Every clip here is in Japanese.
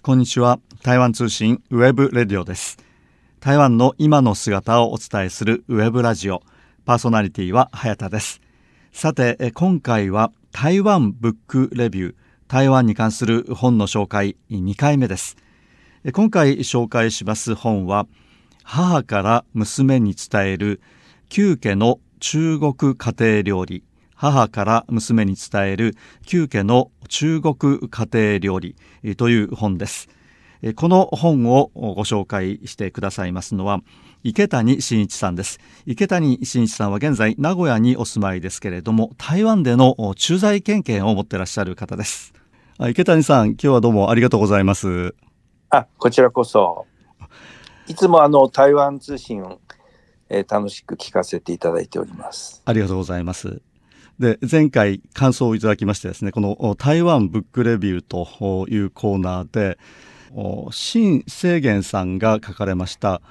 こんにちは。台湾通信 webradio です。台湾の今の姿をお伝えするウェブラジオ。パーソナリティは早田です。さて今回は台湾ブックレビュー。台湾に関する本の紹介2回目です。今回紹介します本は母から娘に伝える邱家の中国家庭料理。母から娘に伝える旧家の中国家庭料理という本です。この本をご紹介してくださいますのは池谷真一さんです。池谷真一さんは現在名古屋にお住まいですけれども台湾での駐在経験を持っていらっしゃる方です。池谷さん今日はどうもありがとうございます。あこちらこそ。いつもあの台湾通信を、えー、楽しく聞かせていただいております。ありがとうございますで前回感想をいただきましてですねこの台湾ブックレビューというコーナーで新清元さんが書かれました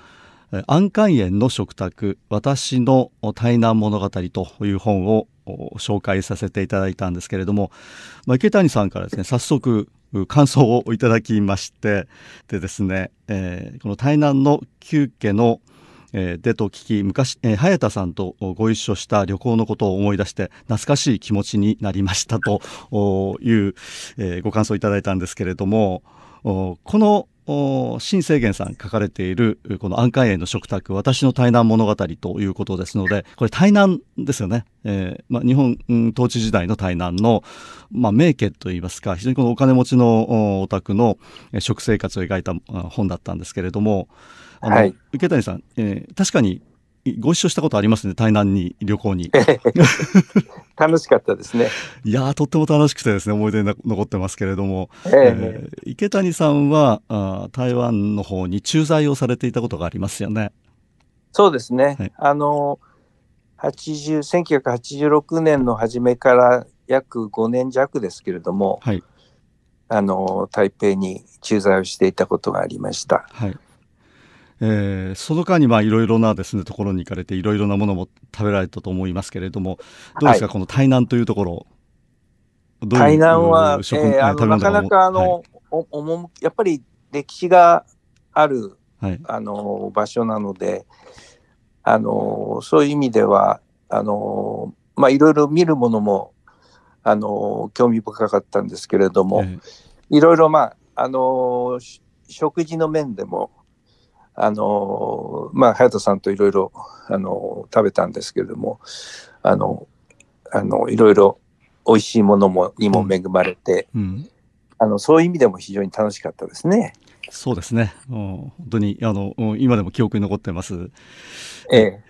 安寛園の食卓私の台南物語という本を紹介させていただいたんですけれども、まあ、池谷さんからですね早速感想をいただきましてでですね、えー、この台南の旧家のえー、でと聞き昔、えー、早田さんとご一緒した旅行のことを思い出して懐かしい気持ちになりましたと いう、えー、ご感想いただいたんですけれどもこの新清元さん書かれているこの安寛園の食卓私の台南物語ということですのでこれ台南ですよね、えーまあ、日本、統治時代の台南の、まあ、名家といいますか非常にこのお金持ちのお宅の食生活を描いた本だったんですけれどもあの、はい、池谷さん、えー、確かにご一緒したことありますね台南に旅行に。楽しかったですね。いやとっても楽しくてですね思い出に残ってますけれども、えー、えー、池谷さんはあ台湾の方に駐在をされていたことがありますよね。そうですね、はい、あの1986年の初めから約5年弱ですけれども、はい、あの台北に駐在をしていたことがありました。はいえー、その間にいろいろなですねところに行かれていろいろなものも食べられたと思いますけれどもどうですか、はい、この台南というところ台南は、えー、あのなかなかあの、はい、おやっぱり歴史がある、はい、あの場所なのであのそういう意味ではあのまあいろいろ見るものもあの興味深かったんですけれども、えー、いろいろまああの食事の面でもあのまあ、隼人さんといろいろあの食べたんですけれどもあのあのいろいろ美味しいものもにも恵まれて、うん、あのそういう意味でも非常に楽しかったですね。そうですね。本当にあの今でも記憶に残ってます。ええ。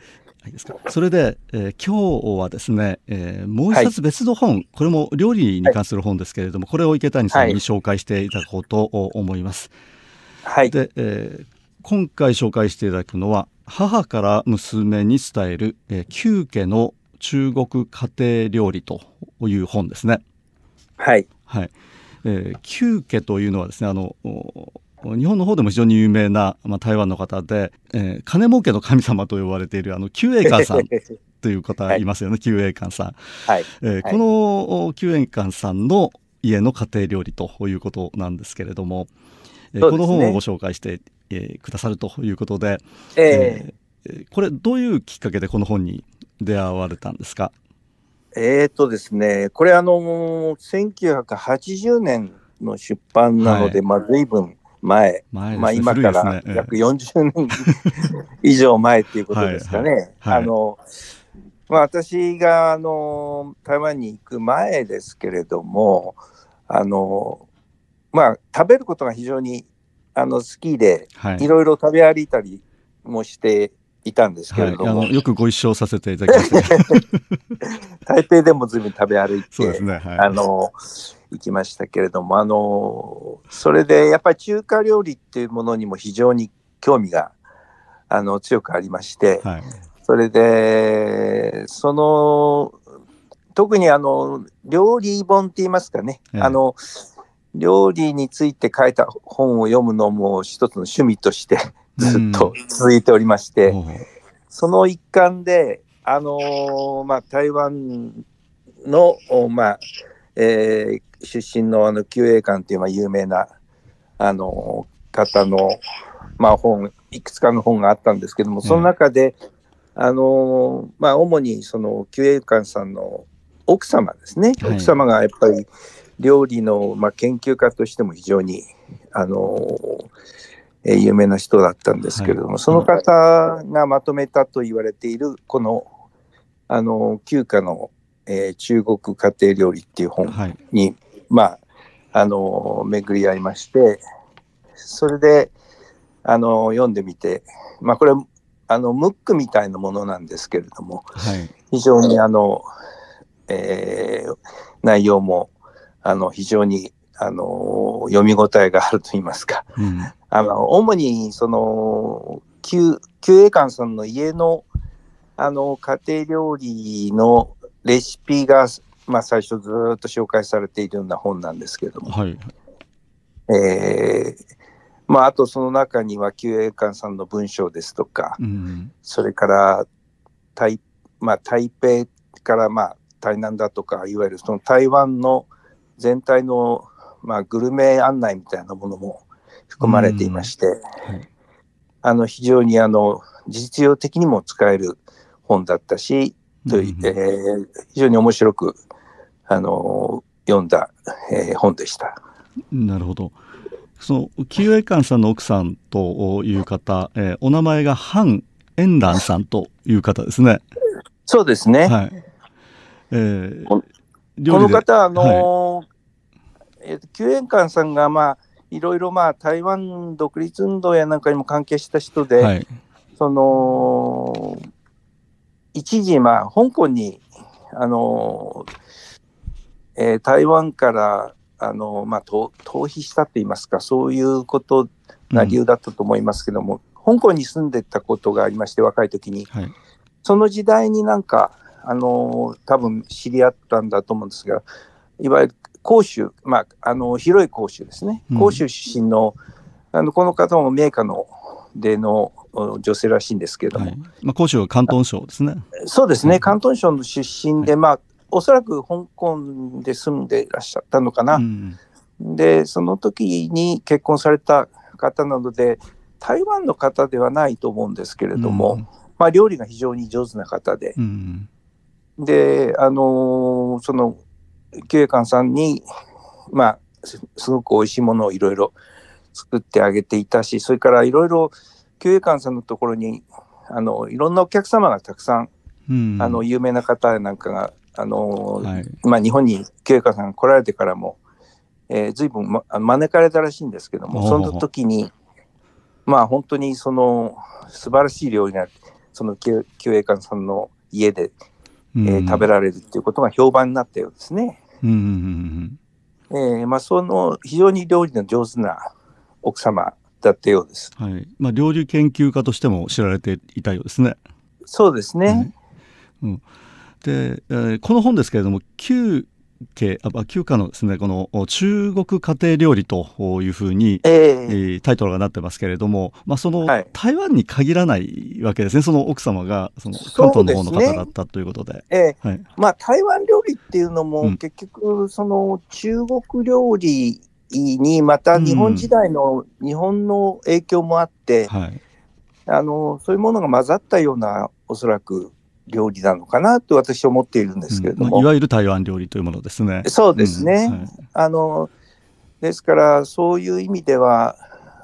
それで、えー、今日はですね、えー、もう一冊別の本、はい、これも料理に関する本ですけれども、はい、これを池谷さんに紹介していただこうと思います。はい。で、えー、今回紹介していただくのは母から娘に伝える、えー、旧家の中国家庭料理という本ですね。はい。はい。えー、旧家というのはですね、あの日本の方でも非常に有名な、まあ、台湾の方で、えー、金儲けの神様と呼ばれているあの旧栄館さんという方 いますよね、旧栄館さん。はい。えー、この旧栄館さんの家の家庭料理ということなんですけれども、えー、この本をご紹介してえー、くださるということで、えー、これどういうきっかけでこの本に出会われたんですか？えっ、とですねこれあの1980年の出版なので、はい、まあ随分前、前ね、まあ、今から約40年以上前っていうことですかね。はいはい。はい、あのまあ、私があの台湾に行く前ですけれどもあの、まあ、食べることが非常にあの好きで、はい、いろいろ食べ歩いたりもしていたんですけれども、はい、よくご一緒させていただきました。台北でもずいぶん食べ歩いてね、はい、あの行きましたけれどもあのそれでやっぱり中華料理っていうものにも非常に興味があの強くありまして、はい、それでその特にあの料理本って言いますかね、あの料理について書いた本を読むのも一つの趣味としてずっと続いておりまして、うん、その一環で、あのー、まあ、台湾の、まあえー、出身のあの館というまあ有名なあの方の、まあ、本、いくつかの本があったんですけども、その中で、あのまあ、主にその救衛官さんの奥様ですね、はい、奥様がやっぱり料理の、まあ、研究家としても非常に、あのえ有名な人だったんですけれども、はい、その方がまとめたと言われている、この、あの、旧家の、えー、中国家庭料理っていう本に、はい、まあ、あの、巡り合いまして、それで、あの、読んでみて、まあ、これ、あの、ムックみたいなものなんですけれども、はい、非常に、あの、えー、内容も、あの、非常に、あの、読み応えがあると言いますか、うん、あの、主に、その、旧、旧栄館さんの家の、あの、家庭料理のレシピが、まあ、最初ずっと紹介されているような本なんですけれども、はい、えー、まあ、あとその中には旧栄館さんの文章ですとか、うん、それから台,、まあ、台北からまあ台南だとかいわゆるその台湾の全体の、まあ、グルメ案内みたいなものも含まれていまして、うんはい、あの非常にあの実用的にも使える本だったし、うん、えー、非常に面白くあの読んだ、えー、本でした。なるほど。その旧栄館さんの奥さんという方、えー、お名前がハン・エンランさんという方ですね。そうですね。はい。えー、この方、あのーはい、えー、救援官さんが、まあ、いろいろ、まあ、台湾独立運動やなんかにも関係した人で、はい、その、一時、まあ、香港に、あのー、えー、台湾からあの、まあ、逃避したといいますか、そういうことな理由だったと思いますけども、うん、香港に住んでたことがありまして、若い時に、はい、その時代になんか、あの多分知り合ったんだと思うんですが、いわゆる広州、まあ、あの広い広州ですね、広州出身の、あのこの方も名家のでの女性らしいんですけども、はい、まあ、広州は広東省ですね。そうですね、広東省の出身で、まあ、おそらく香港で住んでいらっしゃったのかな。うん、で、その時に結婚された方なので、台湾の方ではないと思うんですけれども、うん、まあ、料理が非常に上手な方で、うん、で、あのー、その、旧栄館さんに、まあす、すごく美味しいものをいろいろ作ってあげていたし、それからいろいろ旧栄館さんのところに、あの、いろんなお客様がたくさん、あの、有名な方なんかがあの、はい、まあ、日本に清香さんが来られてからも、えー、随分、ま、招かれたらしいんですけども、その時に、まあ本当にその素晴らしい料理が、その清栄館さんの家で、えー、食べられるっていうことが評判になったようですね。うんえー、まあ、その非常に料理の上手な奥様だったようです。はいまあ、料理研究家としても知られていたようですね。そうですね。はい、うんで、えー、この本ですけれども旧家あ旧家のですねこの中国家庭料理というふうに、えー、タイトルがなってますけれども、まあ、その、はい、台湾に限らないわけですね。その奥様がその関東の方の方だったということで。えー、はい、まあ、台湾料理っていうのも、結局その中国料理にまた日本時代の日本の影響もあって、うんはい、あのそういうものが混ざったようなおそらく料理なのかなと私は思っているんですけれども、うん、いわゆる台湾料理というものですね。そうですね。うんはい、あのですからそういう意味では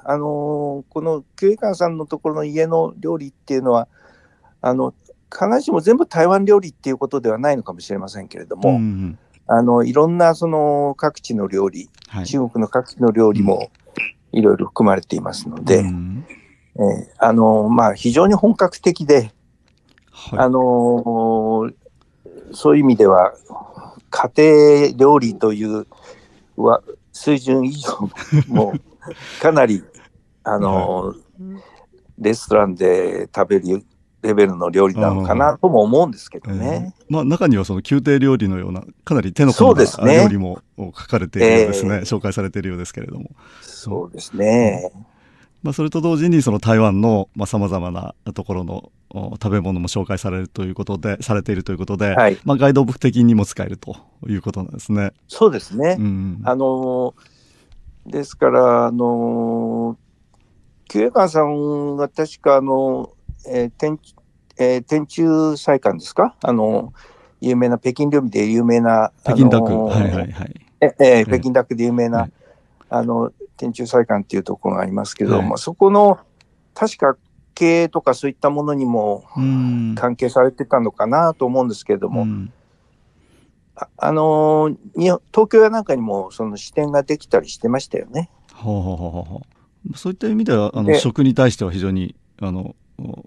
あのこの旧営館さんのところの家の料理っていうのはあの必ずしも全部台湾料理っていうことではないのかもしれませんけれども、うん、あのいろんなその各地の料理、はい、中国の各地の料理もいろいろ含まれていますので、うん、えー、あのまあ、非常に本格的で、はい、あのー、そういう意味では、家庭料理というは 水準以上もかなり、あのーはい、レストランで食べるレベルの料理なのかなとも思うんですけどね。えー、まあ、中にはその宮廷料理のようなかなり手の込んだ料理も書かれているようですね、えー、紹介されているようですけれども。そうですね。うんまあ、それと同時にその台湾のさまざ、まなところの食べ物も紹介されるということでされているということで、はい、まあ、ガイドブック的にも使えるということなんですね。そうですね、うん、あのですから、あの久江館さんが確かあの、えー天えー、天中祭館ですか？あの有名な北京料理で有名な北京ダック、はいはいはい。ええー、北京ダックで有名な、はい、あの天中祭館っていうところがありますけども、はい、そこの確か経営とかそういったものにも関係されてたのかなと思うんですけれども、ああの東京やなんかにもその支店ができたりしてましたよね。ほうほうほうほうそういった意味ではあの食に対しては非常にあの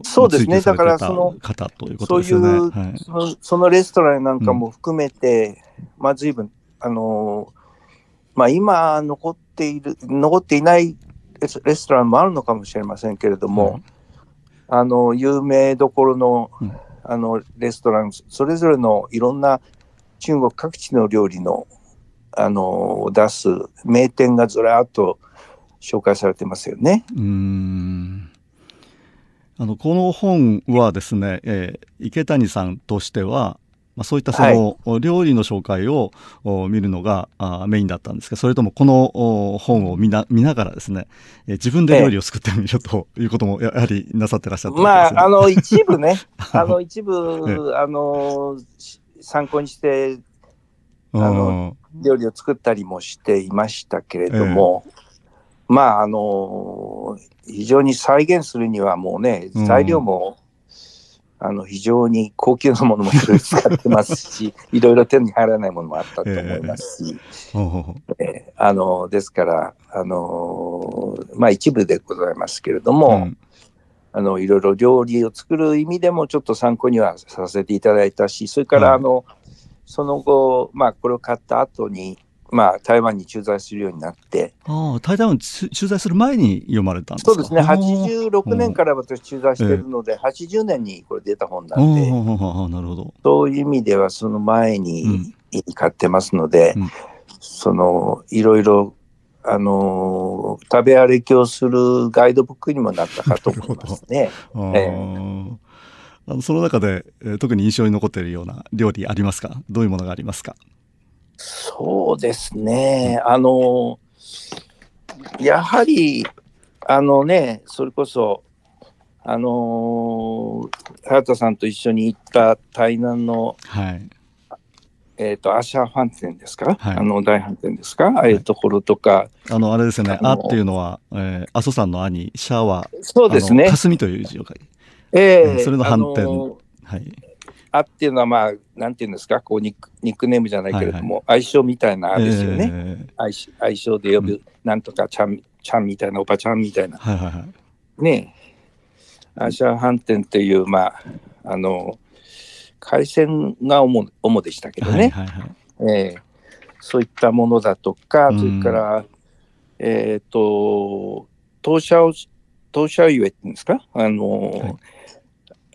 そうですね、だからその、方ということですね、そういう、はい、そのそのレストランなんかも含めて、うん、まあ随分、あのまあ今残っている、残っていないレストランもあるのかもしれませんけれども、うん、あの、有名どころの、うん、あの、レストラン、それぞれのいろんな中国各地の料理の、あの、出す名店がずらっと紹介されてますよね。うん。あのこの本はですね、えー、池谷さんとしては、まあ、そういったその、はい、料理の紹介を見るのがあメインだったんですがそれともこの本を見な見ながらですね、えー、自分で料理を作ってみるということもやはりなさってらっしゃった、ね、まああの一部ね。あの一部、あの参考にしてあの料理を作ったりもしていましたけれども、えー、まああの非常に再現するにはもうね、材料も、うん、あの非常に高級なものもいろいろ使ってますし、いろいろ手に入らないものもあったと思いますし、えー、えー、あのですから、あのまあ、一部でございますけれども、うん、あのいろいろ料理を作る意味でもちょっと参考にはさせていただいたし、それからあの、その後、まあ、これを買った後に、まあ、台湾に駐在するようになって。ああ、台湾に駐在する前に読まれたんですか？そうですね。86年から私駐在しているので、え80年にこれ出た本なんで、なるほど。そういう意味ではその前に買ってますので、うん、その、いろいろ、あの食べ歩きをするガイドブックにもなったかと思いますね。あのその中で、えー、特に印象に残っているような料理ありますか？どういうものがありますか？そうですね。あの、やはり、あのね、それこそ、あの原田さんと一緒に行った台南の、はい、えっ、ー、と、アシャーファン店ですか、はい、あの、大飯店ですか？ああいうところとか。あの、あれですよね、あっていうのは、えー、阿蘇山の兄、シャワー。そうですね。霞という字を書いて。ええー、それの反転。はい。あっていうのは、まあ、なんていうんですか、こうニックニックネームじゃないけれども、はいはい、愛称みたいなあですよね、えー、愛。愛称で呼ぶ、うん、なんとかちゃん、ちゃんみたいな、おばちゃんみたいな。はいはいはい、ね。え、アジア飯店っていう、まあ、あの、海鮮が主主でしたけどね、はいはいはい、えー、そういったものだとか、それから、えっ、ー、と、当社を、当社ゆえっていうんですか、あの、はい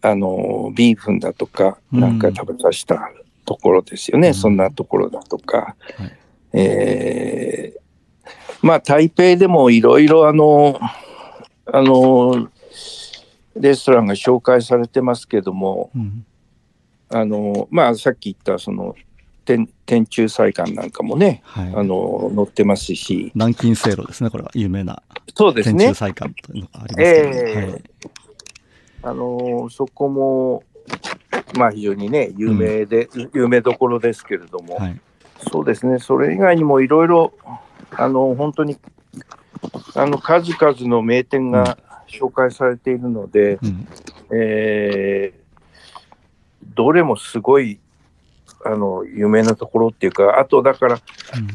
あの、ビーフンだとか、なんか食べさせたところですよね。うん、そんなところだとか。はい、えー、まあ、台北でもいろいろあの、あの、レストランが紹介されてますけども、うん、あの、まあ、さっき言ったその、天天中祭館なんかもね、はい、あの載ってますし。南京せいろですねこれは。有名な。そうですね。天中祭館というのがありますけど、えー。はい、あのそこも、まあ、非常にね、有名で、うん、有名どころですけれども、はい、そうですね、それ以外にもいろいろ、あの本当にあの数々の名店が紹介されているので、うん、えー、どれもすごいあの有名なところっていうか、あとだから、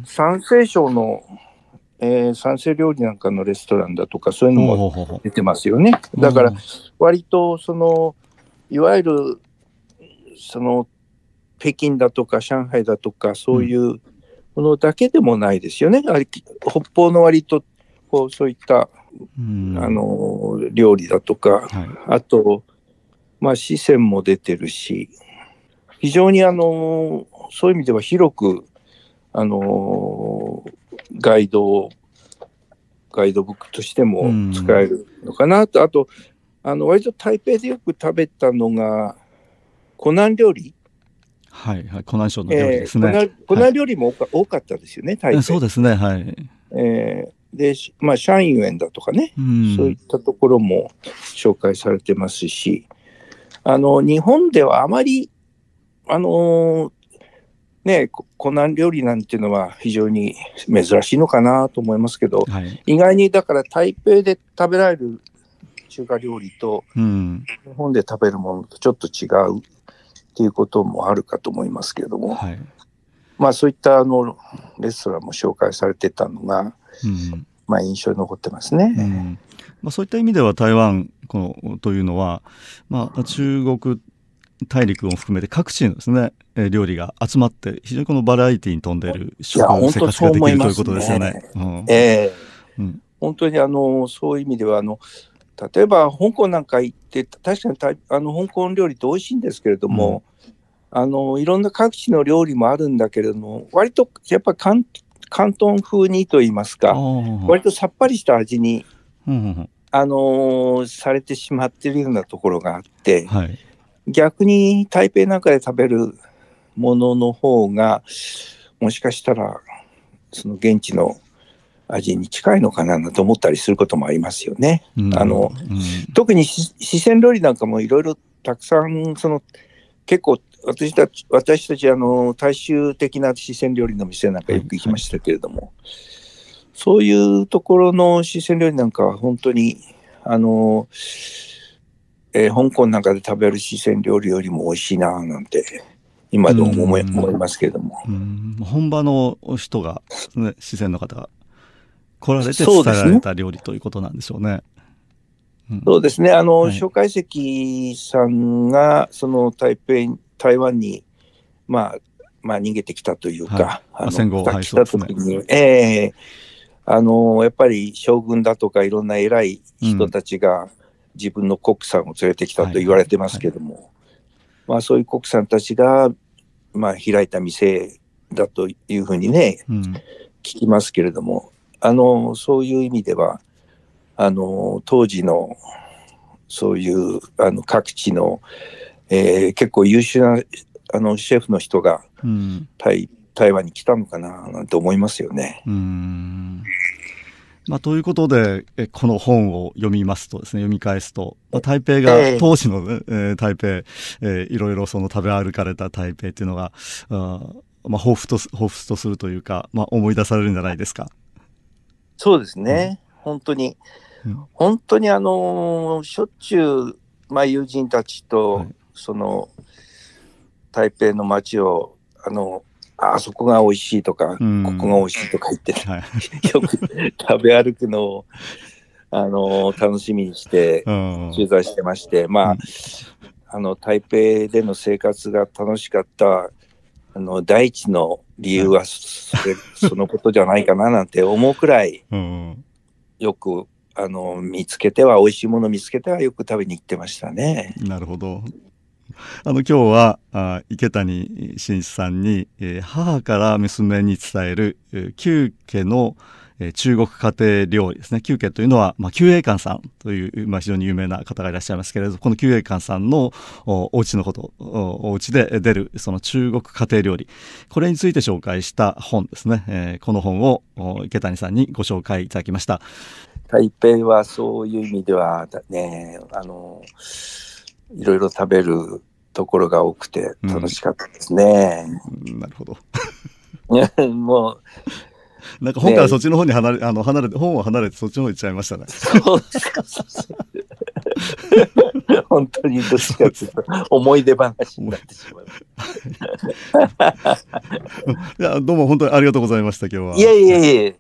山西省のえー、山西料理なんかのレストランだとかそういうのも出てますよね。だから割とそのいわゆるその北京だとか上海だとかそういうものだけでもないですよね。うん、北方の割とこうそういった、うん、あの料理だとか、はい、あとまあ四川も出てるし非常にあのそういう意味では広くあのガイドガイドブックとしても使えるのかなと、あとあの割と台北でよく食べたのが湖南料理。はいはい湖南省の料理ですね、えー、湖南料理も多か,、ったですよね台北。そうですねはい。えー、で、まあ、社員園だとかね、うん、そういったところも紹介されてますし、あの、日本ではあまり、あのね、湖南料理なんていうのは非常に珍しいのかなと思いますけど、はい、意外にだから台北で食べられる中華料理と、日本で食べるものとちょっと違うっていうこともあるかと思いますけれども、はい、まあそういったあのレストランも紹介されてたのが、うん、まあ印象に残ってますね。うん。まあ、そういった意味では台湾このというのは、まあ、中国大陸を含めて各地のですね料理が集まって非常にこのバラエティーに富んでいる食生活ができるということですよね。うん、えー、うん、本当にあのそういう意味ではあの例えば香港なんか行って確かにあの香港料理って美味しいんですけれども、うん、あのいろんな各地の料理もあるんだけれども割とやっぱ広東風にと言いますか割とさっぱりした味に、うん、あのー、されてしまっているようなところがあって、はい、逆に台北なんかで食べるものの方がもしかしたらその現地の味に近いのかなと思ったりすることもありますよね。うん、あの、うん、特に四川料理なんかもいろいろたくさんその結構私たち私たちあの大衆的な四川料理の店なんかよく行きましたけれども、はいはい、そういうところの四川料理なんかは本当にあの、えー、香港なんかで食べる四川料理よりも美味しいななんて今でも思い,、思いますけれども。本場の人が、ね、四川の方が来られて伝えられた料理ということなんでしょうね。そうですね、あの、はい、蒋介石さんが、その台北、台湾に、まあ、まあ、逃げてきたというか、はい、戦後、来た時に、ね、ええー、あの、やっぱり将軍だとか、いろんな偉い人たちが、自分の国産を連れてきたと言われてますけども、はい。はい、まあ、そういう国産たちが、まあ、開いた店だというふうにね、うん、聞きますけれども、あの、そういう意味では、あの、当時の、そういう、あの、各地の、えー、結構優秀な、あの、シェフの人が、台、台湾に来たのかな、なんて思いますよね。うんまあ、ということで、えこの本を読みますとですね、読み返すと、まあ、台北が、当時の、ね、えー、台北、えー、いろいろその食べ歩かれた台北っていうのが、あまあ、彷彿と、彷彿とするというか、まあ、思い出されるんじゃないですか。そうですね、うん、本当に、うん、本当にあのー、しょっちゅう、まあ、友人たちと、はい、その台北の街をあのあそこが美味しいとか、ここが美味しいとか言って、はい、よく食べ歩くのをあのー、楽しみにして取材してまして、まあ、あの台北での生活が楽しかったあの第一の理由はそれそのことじゃないかななんて思うくらい、よくあの見つけては美味しいもの見つけてはよく食べに行ってましたね。なるほど。あの今日はあ池谷真一さんに、えー、母から娘に伝える、えー、旧家の、えー、中国家庭料理ですね。旧家というのは、まあ、旧栄館さんという、まあ、非常に有名な方がいらっしゃいますけれど、この旧栄館さんのおお家のこと、おお家で出るその中国家庭料理、これについて紹介した本ですね。えー、この本を池谷さんにご紹介いただきました。台北はそういう意味ではね、あの、いろいろ食べるところが多くて楽しかったですね。うん、なるほど。もう、なんか本からそっちの方に離れ、ね、あの離れて本を離れてそっちの方に行っちゃいましたね。そうですか。本当にどっちかというと思い出話になってしまう。いやどうも本当にありがとうございました今日は。いえいえいえ。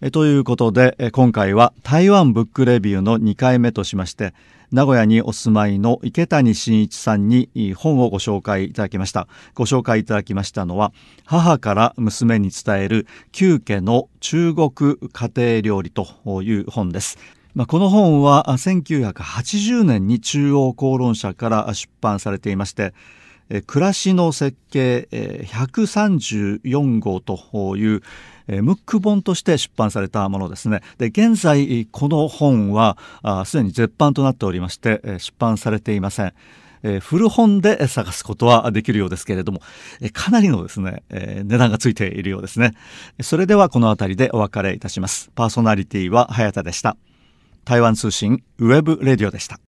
えということで今回は台湾ブックレビューの2回目としまして名古屋にお住まいの池谷真一さんに本をご紹介いただきました。ご紹介いただきましたのは母から娘に伝える旧家の中国家庭料理という本です。まあ、この本は1980年に中央公論社から出版されていまして暮らしの設計134号というムック本として出版されたものですねで現在この本はすでに絶版となっておりまして出版されていませんえー、古本で探すことはできるようですけれども、えー、かなりのですね、えー、値段がついているようですね。それではこの辺りでお別れいたします。パーソナリティは早田でした。台湾通信 webradio でした。